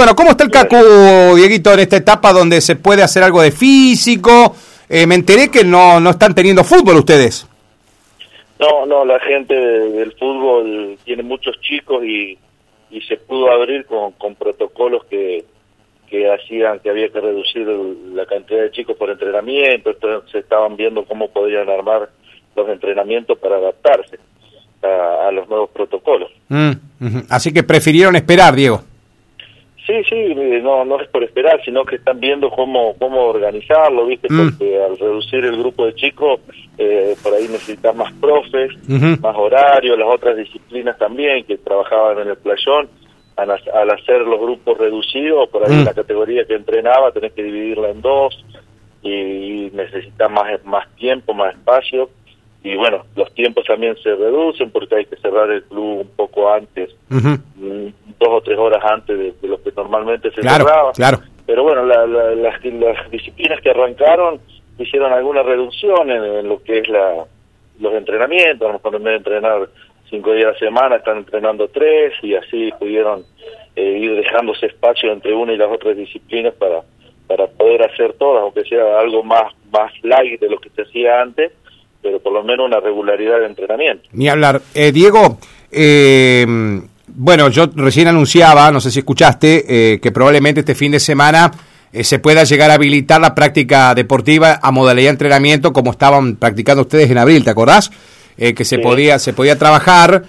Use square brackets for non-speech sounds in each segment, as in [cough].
Bueno, ¿cómo está el CACU, Dieguito, en esta etapa donde se puede hacer algo de físico? Eh, me enteré que no, no están teniendo fútbol ustedes. No, no, la gente del fútbol tiene muchos chicos y, y se pudo abrir con, con protocolos que, que hacían que había que reducir la cantidad de chicos por entrenamiento, entonces se estaban viendo cómo podían armar los entrenamientos para adaptarse a, los nuevos protocolos. Mm, Así que prefirieron esperar, Diego. Sí, sí, eh, no, no es por esperar, sino que están viendo cómo, cómo organizarlo, ¿viste? Mm. Porque al reducir el grupo de chicos, eh, por ahí necesitan más profes, más horario, las otras disciplinas también que trabajaban en el playón. Al, hacer los grupos reducidos, por ahí mm. la categoría que entrenaba tenés que dividirla en dos y, necesitas más, más tiempo, más espacio y bueno, los tiempos también se reducen porque hay que cerrar el club un poco antes, dos o tres horas antes de, lo que normalmente se cerraba. Claro. Pero bueno, las, las, disciplinas que arrancaron hicieron alguna reducción en, lo que es la, los entrenamientos, a lo mejor en vez de entrenar cinco días a la semana están entrenando tres y así pudieron eh, ir dejándose espacio entre una y las otras disciplinas para para poder hacer todas, aunque sea algo más más light de lo que se hacía antes, pero por lo menos una regularidad de entrenamiento. Ni hablar. Eh, Diego, eh, bueno, yo recién anunciaba, no sé si escuchaste, eh, que probablemente este fin de semana se pueda llegar a habilitar la práctica deportiva a modalidad de entrenamiento como estaban practicando ustedes en abril, ¿te acordás? que se podía se podía trabajar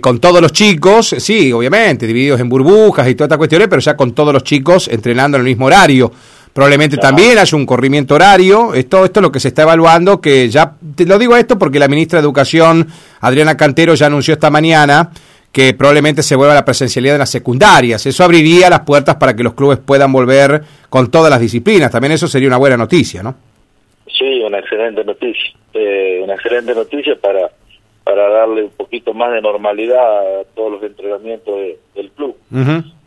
con todos los chicos, sí, obviamente, divididos en burbujas y todas estas cuestiones, pero ya con todos los chicos entrenando en el mismo horario. Probablemente también haya un corrimiento horario. Esto, esto es lo que se está evaluando, que ya, te lo digo esto porque la ministra de Educación, Adriana Cantero, ya anunció esta mañana que probablemente se vuelva a la presencialidad de las secundarias. Eso abriría las puertas para que los clubes puedan volver con todas las disciplinas. También eso sería una buena noticia, ¿no? Sí, una excelente noticia. Eh, una excelente noticia para, para darle un poquito más de normalidad a todos los entrenamientos del club.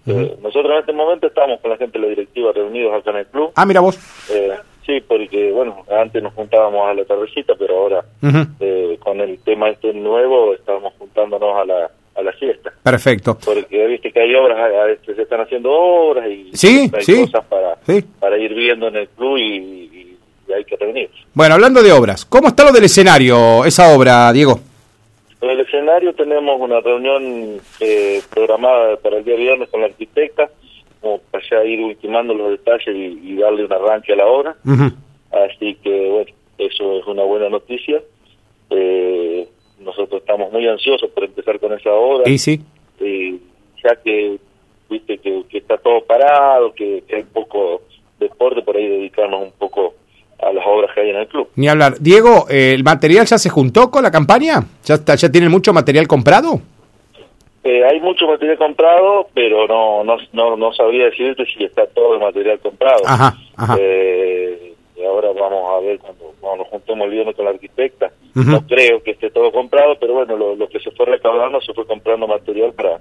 Eh, nosotros en este momento estamos con la gente de la directiva reunidos acá en el club. Ah, mira vos. Eh, sí, porque, bueno, antes nos juntábamos a la tardecita, pero ahora eh, con el tema este nuevo estamos juntándonos a la, a la siesta. Perfecto. Porque viste que hay obras, a veces se están haciendo obras y ¿Sí? hay cosas para, para ir viendo en el club y, y hay que reunirse. Bueno, hablando de obras, ¿cómo está lo del escenario, esa obra, Diego? En el escenario tenemos una reunión eh, programada para el día viernes con la arquitecta, como para ya ir ultimando los detalles y, darle un arranque a la obra. Así que, bueno, eso es una buena noticia. Eh, nosotros estamos muy ansiosos por empezar con esa obra. Y sí. ya que, viste, que, está todo parado, que, que hay poco deporte, por ahí dedicarnos un poco a las obras que hay en el club. Ni hablar. Diego, eh, ¿el material ya se juntó con la campaña? ¿Ya, está, ya tienen mucho material comprado? Eh, hay mucho material comprado, pero no, no, no, no sabría decirte si está todo el material comprado. Ajá, ajá. Eh, ahora vamos a ver cuando, nos juntemos el viernes con la arquitecta. No creo que esté todo comprado, pero bueno, lo, que se fue recaudando se fue comprando material para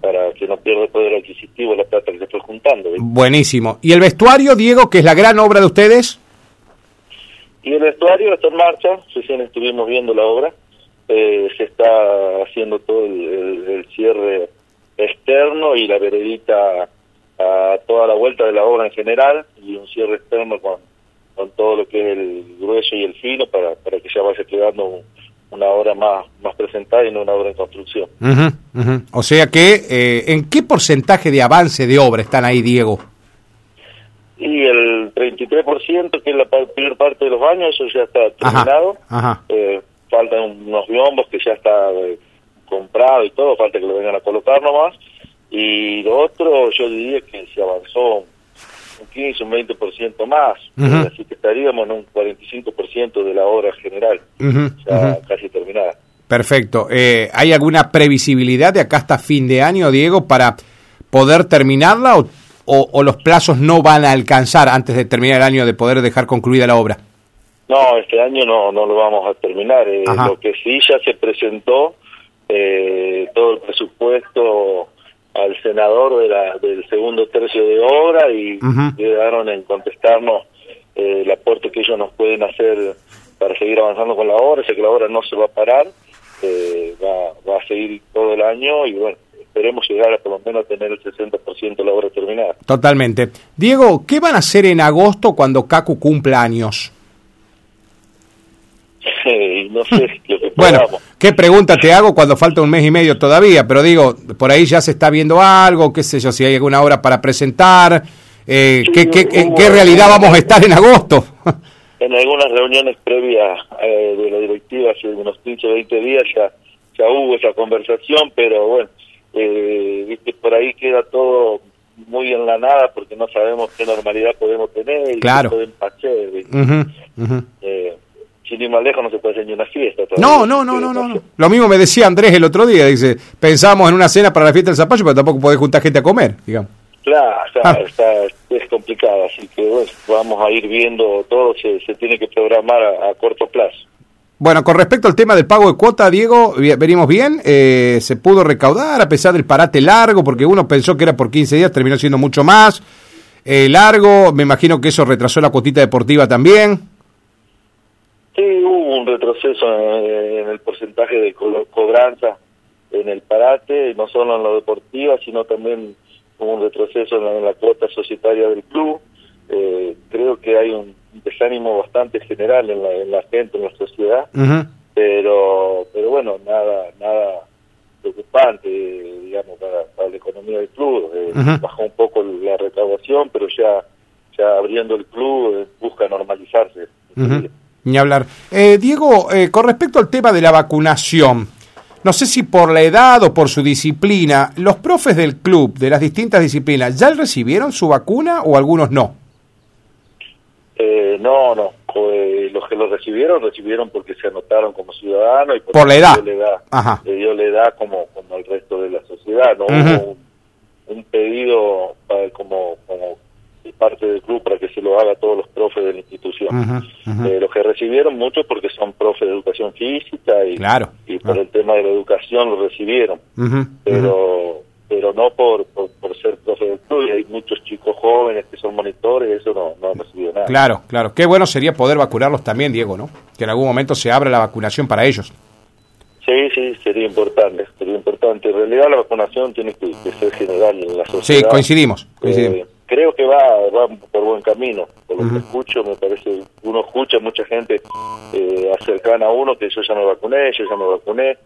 para que no pierda el poder adquisitivo la plata que se fue juntando. Buenísimo. ¿Y el vestuario, Diego, que es la gran obra de ustedes? Y el vestuario está en marcha, recién estuvimos viendo la obra, eh, se está haciendo todo el, cierre externo y la veredita a toda la vuelta de la obra en general y un cierre externo con, con todo lo que es el grueso y el fino para, para que ya vaya quedando una obra más, más presentada y no una obra en construcción. O sea que, eh, ¿en qué porcentaje de avance de obra están ahí, Diego? Y el 33%, que es la primera parte de los baños, eso ya está terminado. Eh, faltan unos biombos que ya está eh, comprado y todo, falta que lo vengan a colocar nomás. Y lo otro, yo diría que se avanzó un 15, un 20% más, así que estaríamos en un 45% de la obra general, ya casi terminada. Perfecto. Eh, ¿Hay alguna previsibilidad de acá hasta fin de año, Diego, para poder terminarla o o, los plazos no van a alcanzar antes de terminar el año de poder dejar concluida la obra? No, este año no, no lo vamos a terminar. Eh, lo que sí ya se presentó, eh, todo el presupuesto al senador de la, del segundo tercio de obra y quedaron en contestarnos eh, el aporte que ellos nos pueden hacer para seguir avanzando con la obra. Sé que la obra no se va a parar, va, va a seguir todo el año y bueno, esperemos llegar a por lo menos tener el 60% de la obra terminada. Totalmente. Diego, ¿qué van a hacer en agosto cuando Cacu cumpla años? [laughs] no sé Bueno, ¿qué pregunta te hago cuando falta un mes y medio todavía? Pero digo, por ahí ya se está viendo algo, qué sé yo, si hay alguna hora para presentar, eh, ¿qué, qué, ¿en qué realidad vamos a estar en agosto? [laughs] en algunas reuniones previas eh, de la directiva, hace unos 15 o 20 días ya, ya hubo esa conversación, pero bueno, eh, viste, por ahí queda todo muy en la nada porque no sabemos qué normalidad podemos tener y claro. qué hacer. Eh, sin ir más lejos no se puede hacer ni una fiesta. No, no, no, no, no, Lo mismo me decía Andrés el otro día, dice, pensamos en una cena para la fiesta del zapallo, pero tampoco podés juntar gente a comer, digamos. Claro, ah. está, es complicado, así que bueno, vamos a ir viendo todo, se, se tiene que programar a, corto plazo. Bueno, con respecto al tema del pago de cuota, Diego, venimos bien, eh, se pudo recaudar a pesar del parate largo, porque uno pensó que era por 15 días, terminó siendo mucho más eh, largo, me imagino que eso retrasó la cuotita deportiva también. Sí, hubo un retroceso en, el porcentaje de cobranza en el parate, no solo en lo deportiva, sino también un retroceso en la, cuota societaria del club. Eh, creo que hay un desánimo bastante general en la, en la gente, en la sociedad, pero pero bueno, nada nada preocupante, digamos, para, la economía del club. Eh, bajó un poco la recaudación, pero ya ya abriendo el club eh, busca normalizarse. Ni hablar. Diego, con respecto al tema de la vacunación, no sé si por la edad o por su disciplina, los profes del club, de las distintas disciplinas, ¿ya recibieron su vacuna o algunos no? Eh, no, no. los que lo recibieron, recibieron porque se anotaron como ciudadanos y por la edad. Le dio la edad como, como el resto de la sociedad. No hubo un, pedido para, como, como parte del club para que se lo haga a todos los profes de la institución. Eh, los que recibieron muchos porque son profes de educación física y, y por ah. el tema de la educación lo recibieron, pero pero no por, por, ser profe del club y hay muchos chicos jóvenes que son monitores, eso no, no han recibido nada. Claro, claro. Qué bueno sería poder vacunarlos también, Diego, ¿no? Que en algún momento se abra la vacunación para ellos. Sí, sí, sería importante, sería importante. En realidad la vacunación tiene que, ser general en la sociedad. Sí, coincidimos, coincidimos. Eh, creo que va, va por buen camino. Por lo que escucho, me parece, uno escucha mucha gente eh, cercana a uno que yo ya me vacuné, yo ya me vacuné.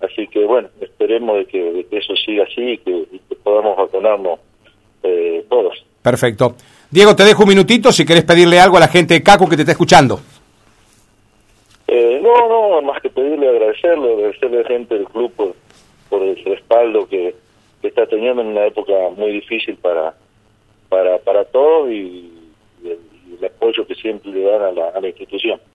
Así que bueno, esperemos de que, eso siga así y que, podamos vacunarnos eh, todos. Perfecto. Diego, te dejo un minutito si querés pedirle algo a la gente de CACO que te está escuchando. Eh, no, no, más que pedirle agradecerle, agradecerle a la gente del club por, el respaldo que está teniendo en una época muy difícil para para, para todos y, el, apoyo que siempre le dan a la institución.